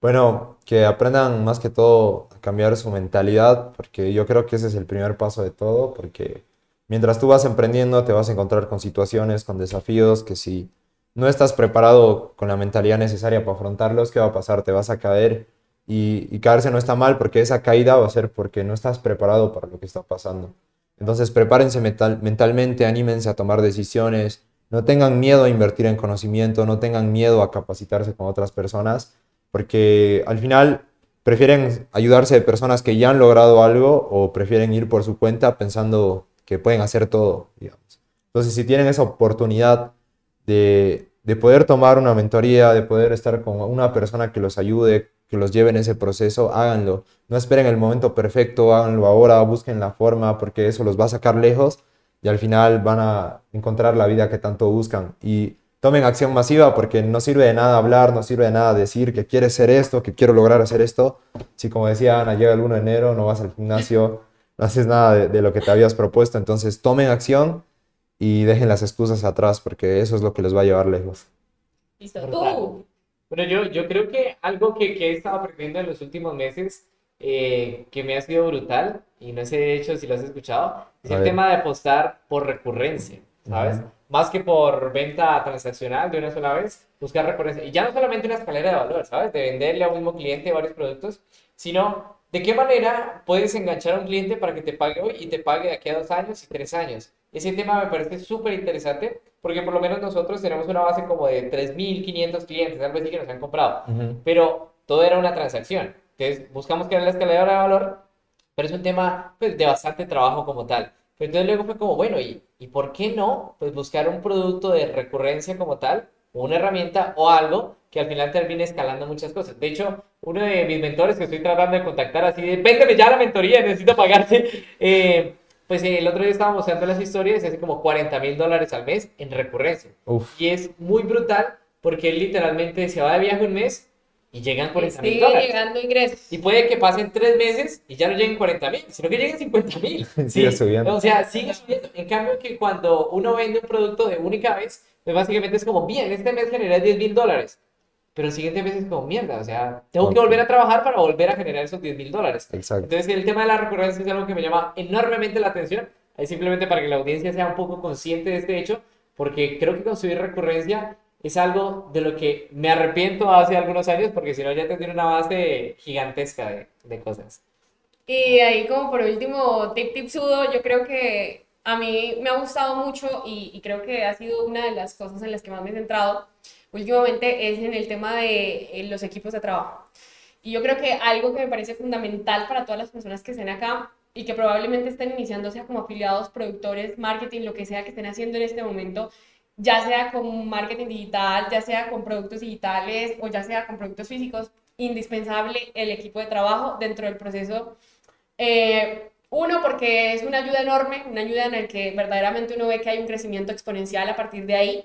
Bueno, que aprendan más que todo a cambiar su mentalidad, porque yo creo que ese es el primer paso de todo, porque mientras tú vas emprendiendo te vas a encontrar con situaciones, con desafíos que si no estás preparado con la mentalidad necesaria para afrontarlos, ¿qué va a pasar? Te vas a caer y, caerse no está mal porque esa caída va a ser porque no estás preparado para lo que está pasando. Entonces prepárense mental, mentalmente, anímense a tomar decisiones, no tengan miedo a invertir en conocimiento, no tengan miedo a capacitarse con otras personas, porque al final prefieren ayudarse de personas que ya han logrado algo o prefieren ir por su cuenta pensando que pueden hacer todo, digamos. Entonces, si tienen esa oportunidad de, de poder tomar una mentoría, de poder estar con una persona que los ayude, que los lleve en ese proceso, háganlo. No esperen el momento perfecto, háganlo ahora, busquen la forma, porque eso los va a sacar lejos y al final van a encontrar la vida que tanto buscan. Y tomen acción masiva porque no sirve de nada hablar, no sirve de nada decir que quieres ser esto, que quiero lograr hacer esto. Si como decía Ana, llega el 1 de enero, no vas al gimnasio, no haces nada de, lo que te habías propuesto. Entonces tomen acción y dejen las excusas atrás porque eso es lo que les va a llevar lejos. Listo, tú. Bueno, yo, yo creo que algo que, que he estado aprendiendo en los últimos meses eh, que me ha sido brutal, y no sé de hecho si lo has escuchado, es el tema de apostar por recurrencia, ¿sabes? Más que por venta transaccional de una sola vez, buscar recurrencia. Y ya no solamente una escalera de valor, ¿sabes? De venderle a un mismo cliente varios productos, sino de qué manera puedes enganchar a un cliente para que te pague hoy y te pague de aquí a dos años y tres años. Ese tema me parece súper interesante porque por lo menos nosotros tenemos una base como de 3.500 clientes, algo así que nos han comprado, pero todo era una transacción. Entonces, buscamos crear la escaladora de valor, pero es un tema pues, de bastante trabajo como tal. Pero entonces luego fue como, bueno, ¿y, ¿y por qué no? Pues buscar un producto de recurrencia como tal, o una herramienta o algo que al final termine escalando muchas cosas. De hecho, uno de mis mentores que estoy tratando de contactar así de, véndeme ya la mentoría, necesito pagarte. Eh, pues el otro día estábamos mostrando las historias y hace como 40 mil dólares al mes en recurrencia. Y es muy brutal porque él literalmente se va de viaje un mes y llegan 40 mil dólares. llegando ingresos. Y puede que pasen tres meses y ya no lleguen 40 mil, sino que lleguen 50 mil. sigue subiendo. O sea, sigue subiendo. En cambio, que cuando uno vende un producto de única vez, pues básicamente es como, bien, este mes generé 10 mil dólares. Pero el siguiente mes es como mierda, o sea, tengo que volver a trabajar para volver a generar esos 10 mil dólares. Exacto. Entonces, el tema de la recurrencia es algo que me llama enormemente la atención. Ahí simplemente para que la audiencia sea un poco consciente de este hecho, porque creo que construir recurrencia es algo de lo que me arrepiento hace algunos años porque si no ya tendría una base gigantesca de, de, cosas. Y ahí como por último, tip tip sudo, yo creo que a mí me ha gustado mucho y, y, creo que ha sido una de las cosas en las que más me he centrado últimamente es en el tema de los equipos de trabajo. Y yo creo que algo que me parece fundamental para todas las personas que estén acá y que probablemente estén iniciando, sea como afiliados, productores, marketing, lo que sea que estén haciendo en este momento, ya sea con marketing digital, ya sea con productos digitales o ya sea con productos físicos, indispensable el equipo de trabajo dentro del proceso. Eh, uno, porque es una ayuda enorme, una ayuda en la que verdaderamente uno ve que hay un crecimiento exponencial a partir de ahí.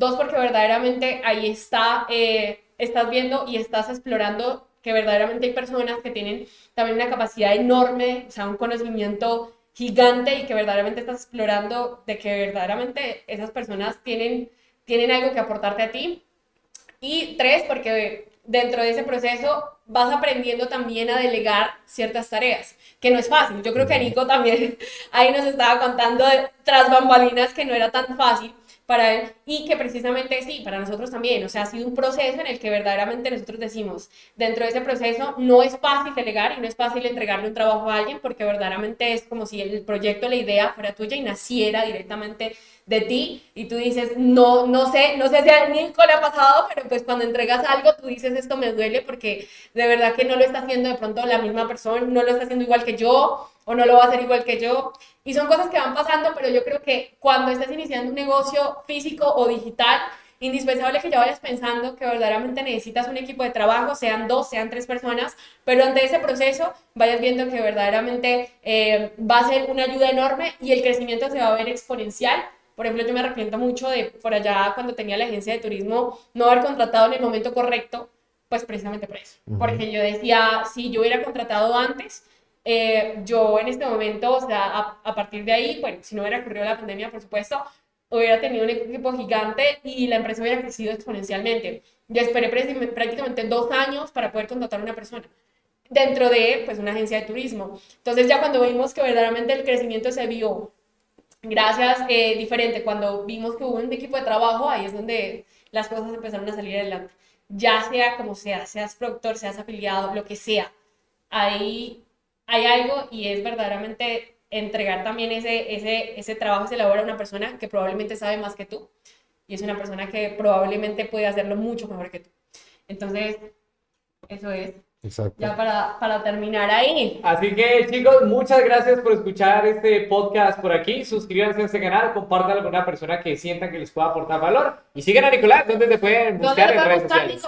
Dos, porque verdaderamente ahí está, eh, estás viendo y estás explorando que verdaderamente hay personas que tienen también una capacidad enorme, o sea, un conocimiento gigante y que verdaderamente estás explorando de que verdaderamente esas personas tienen, tienen algo que aportarte a ti. Y tres, porque dentro de ese proceso vas aprendiendo también a delegar ciertas tareas, que no es fácil. Yo creo que Nico también ahí nos estaba contando tras bambalinas que no era tan fácil, para él y que precisamente sí, para nosotros también, o sea, ha sido un proceso en el que verdaderamente nosotros decimos, dentro de ese proceso no es fácil delegar y no es fácil entregarle un trabajo a alguien porque verdaderamente es como si el proyecto, la idea fuera tuya y naciera directamente de ti y tú dices, no, no sé, no sé si a Nico le ha pasado, pero pues cuando entregas algo tú dices, esto me duele porque de verdad que no lo está haciendo de pronto la misma persona, no lo está haciendo igual que yo o no lo va a hacer igual que yo. Y son cosas que van pasando, pero yo creo que cuando estás iniciando un negocio físico o digital, indispensable que ya vayas pensando que verdaderamente necesitas un equipo de trabajo, sean dos, sean tres personas, pero ante ese proceso vayas viendo que verdaderamente eh, va a ser una ayuda enorme y el crecimiento se va a ver exponencial por ejemplo, yo me arrepiento mucho de por allá cuando tenía la agencia de turismo no haber contratado en el momento correcto, pues precisamente por eso. Porque yo decía, si yo hubiera contratado antes, eh, yo en este momento, o sea, a, a, partir de ahí, bueno, si no hubiera ocurrido la pandemia, por supuesto, hubiera tenido un equipo gigante y la empresa hubiera crecido exponencialmente. Yo esperé prácticamente dos años para poder contratar a una persona dentro de pues una agencia de turismo. Entonces ya cuando vimos que verdaderamente el crecimiento se vio gracias, eh, diferente. Cuando vimos que hubo un equipo de trabajo, ahí es donde las cosas empezaron a salir adelante. Ya sea como sea, seas productor, seas afiliado, lo que sea, ahí hay algo y es verdaderamente entregar también ese, ese, ese trabajo, ese labor a una persona que probablemente sabe más que tú y es una persona que probablemente puede hacerlo mucho mejor que tú. Entonces, eso es. Exacto. Ya para, para, terminar ahí. Así que chicos, muchas gracias por escuchar este podcast por aquí. Suscríbanse a este canal, compártanlo con una persona que sientan que les pueda aportar valor. Y sigan a Nicolás, ¿dónde te pueden buscar en redes sociales?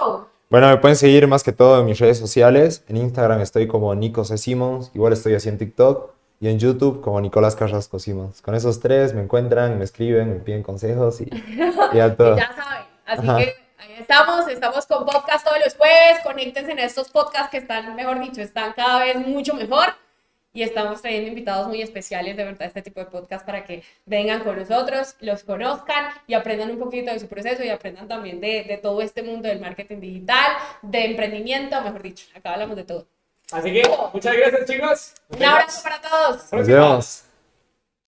Bueno, me pueden seguir más que todo en mis redes sociales. En Instagram estoy como Nico C. Simons, igual estoy así en TikTok. Y en YouTube como Nicolás Carrasco Simons. Con esos tres me encuentran, me escriben, me piden consejos y, y ya todo. ya saben, así que estamos, estamos con podcast todos los jueves, conéctense en estos podcasts que están, mejor dicho, están cada vez mucho mejor y estamos trayendo invitados muy especiales, de verdad, este tipo de podcast para que vengan con nosotros, los conozcan y aprendan un poquito de su proceso y aprendan también de, de todo este mundo del marketing digital, de emprendimiento, mejor dicho, acá hablamos de todo. Así que muchas gracias chicos. Un abrazo para todos. Nos vemos.